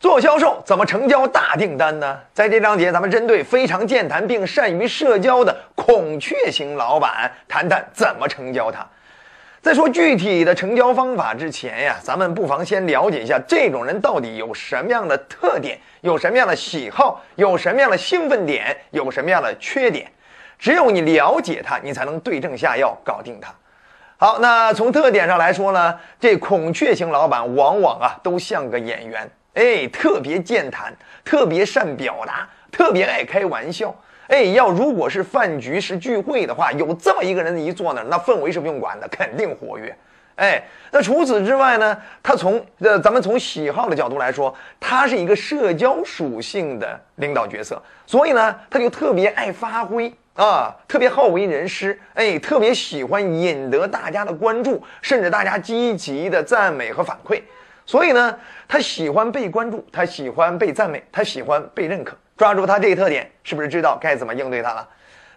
做销售怎么成交大订单呢？在这章节，咱们针对非常健谈并善于社交的孔雀型老板谈谈怎么成交他。在说具体的成交方法之前呀，咱们不妨先了解一下这种人到底有什么样的特点，有什么样的喜好，有什么样的兴奋点，有什么样的缺点。只有你了解他，你才能对症下药，搞定他。好，那从特点上来说呢，这孔雀型老板往往啊都像个演员。哎，特别健谈，特别善表达，特别爱开玩笑。哎，要如果是饭局是聚会的话，有这么一个人一坐那儿，那氛围是不用管的，肯定活跃。哎，那除此之外呢？他从呃，咱们从喜好的角度来说，他是一个社交属性的领导角色，所以呢，他就特别爱发挥啊，特别好为人师。哎，特别喜欢引得大家的关注，甚至大家积极的赞美和反馈。所以呢，他喜欢被关注，他喜欢被赞美，他喜欢被认可。抓住他这一特点，是不是知道该怎么应对他了？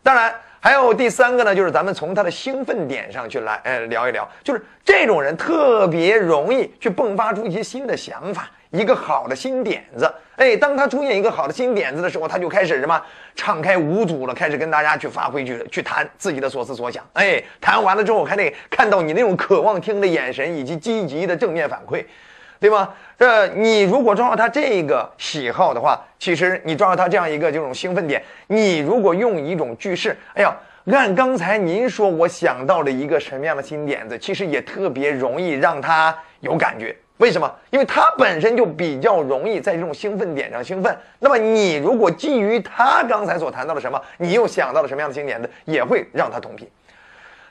当然，还有第三个呢，就是咱们从他的兴奋点上去来，呃，聊一聊。就是这种人特别容易去迸发出一些新的想法，一个好的新点子。哎，当他出现一个好的新点子的时候，他就开始什么敞开无阻了，开始跟大家去发挥，去去谈自己的所思所想。哎，谈完了之后，还得看到你那种渴望听的眼神以及积极的正面反馈。对吗？这你如果抓住他这个喜好的话，其实你抓住他这样一个这种兴奋点，你如果用一种句式，哎呀，按刚才您说，我想到了一个什么样的新点子，其实也特别容易让他有感觉。为什么？因为他本身就比较容易在这种兴奋点上兴奋。那么你如果基于他刚才所谈到的什么，你又想到了什么样的新点子，也会让他同频。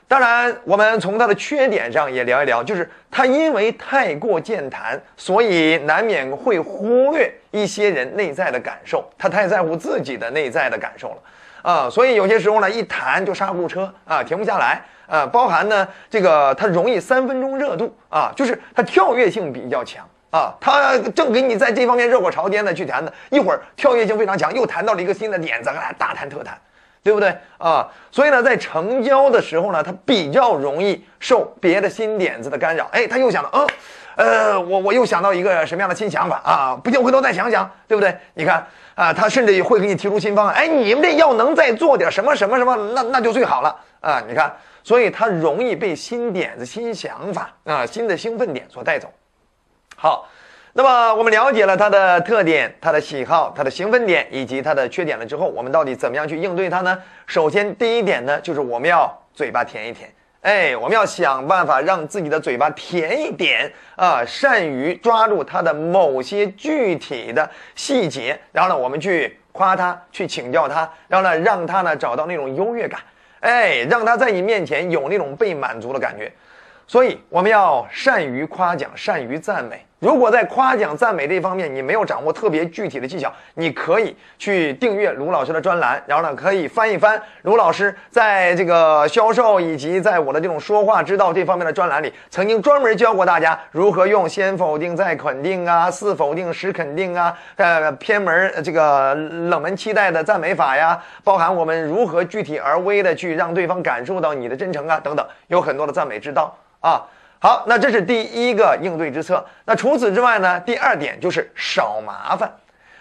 当然，我们从他的缺点上也聊一聊，就是他因为太过健谈，所以难免会忽略一些人内在的感受。他太在乎自己的内在的感受了，啊，所以有些时候呢，一谈就刹不住车啊，停不下来啊。包含呢，这个他容易三分钟热度啊，就是他跳跃性比较强啊。他正给你在这方面热火朝天的去谈的，一会儿跳跃性非常强，又谈到了一个新的点子，大谈特谈。对不对啊？所以呢，在成交的时候呢，他比较容易受别的新点子的干扰。哎，他又想到，嗯，呃，我我又想到一个什么样的新想法啊？不行，回头再想想，对不对？你看啊，他甚至会给你提出新方案。哎，你们这要能再做点什么什么什么，那那就最好了啊！你看，所以他容易被新点子、新想法啊、新的兴奋点所带走。好。那么我们了解了他的特点、他的喜好、他的兴奋点以及他的缺点了之后，我们到底怎么样去应对他呢？首先，第一点呢，就是我们要嘴巴甜一甜，哎，我们要想办法让自己的嘴巴甜一点啊，善于抓住他的某些具体的细节，然后呢，我们去夸他，去请教他，然后呢，让他呢找到那种优越感，哎，让他在你面前有那种被满足的感觉。所以，我们要善于夸奖，善于赞美。如果在夸奖、赞美这方面你没有掌握特别具体的技巧，你可以去订阅卢老师的专栏，然后呢，可以翻一翻卢老师在这个销售以及在我的这种说话之道这方面的专栏里，曾经专门教过大家如何用先否定再肯定啊，四否定十肯定啊，呃，偏门这个冷门期待的赞美法呀，包含我们如何具体而微的去让对方感受到你的真诚啊，等等，有很多的赞美之道啊。好，那这是第一个应对之策。那除此之外呢？第二点就是少麻烦，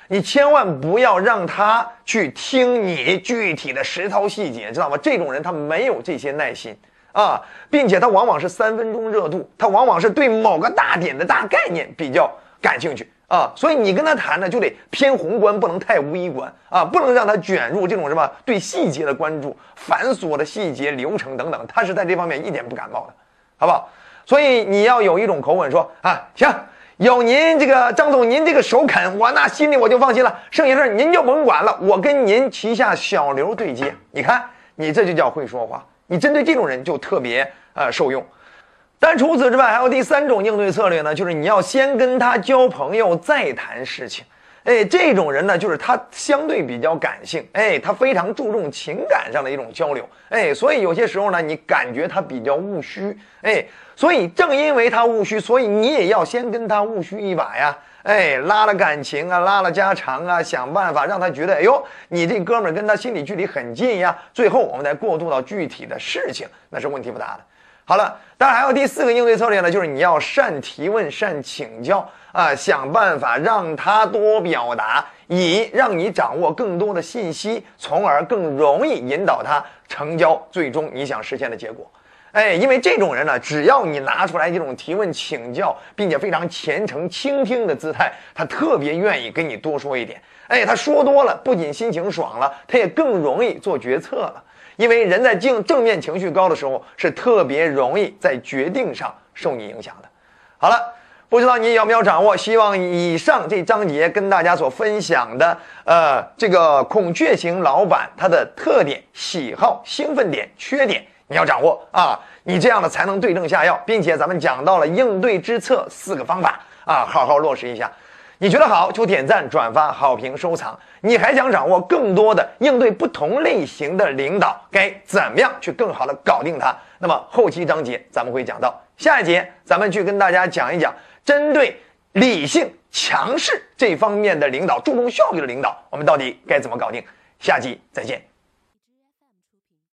你千万不要让他去听你具体的实操细节，知道吗？这种人他没有这些耐心啊，并且他往往是三分钟热度，他往往是对某个大点的大概念比较感兴趣啊，所以你跟他谈呢就得偏宏观，不能太微观啊，不能让他卷入这种什么对细节的关注、繁琐的细节流程等等，他是在这方面一点不感冒的，好不好？所以你要有一种口吻说啊，行，有您这个张总，您这个首肯，我那心里我就放心了。剩下事儿您就甭管了，我跟您旗下小刘对接。你看，你这就叫会说话。你针对这种人就特别呃受用。但除此之外，还有第三种应对策略呢，就是你要先跟他交朋友，再谈事情。哎，这种人呢，就是他相对比较感性，哎，他非常注重情感上的一种交流，哎，所以有些时候呢，你感觉他比较务虚，哎，所以正因为他务虚，所以你也要先跟他务虚一把呀，哎，拉了感情啊，拉了家常啊，想办法让他觉得，哎呦，你这哥们儿跟他心理距离很近呀，最后我们再过渡到具体的事情，那是问题不大的。好了，当然还有第四个应对策略呢，就是你要善提问、善请教啊，想办法让他多表达，以让你掌握更多的信息，从而更容易引导他成交最终你想实现的结果。哎，因为这种人呢，只要你拿出来这种提问、请教，并且非常虔诚倾听的姿态，他特别愿意跟你多说一点。哎，他说多了，不仅心情爽了，他也更容易做决策了。因为人在正正面情绪高的时候，是特别容易在决定上受你影响的。好了，不知道你有没有掌握？希望以上这章节跟大家所分享的，呃，这个孔雀型老板他的特点、喜好、兴奋点、缺点。你要掌握啊，你这样的才能对症下药，并且咱们讲到了应对之策四个方法啊，好好落实一下。你觉得好就点赞、转发、好评、收藏。你还想掌握更多的应对不同类型的领导该怎么样去更好的搞定他？那么后期章节咱们会讲到，下一节咱们去跟大家讲一讲，针对理性强势这方面的领导，注重效率的领导，我们到底该怎么搞定？下集再见。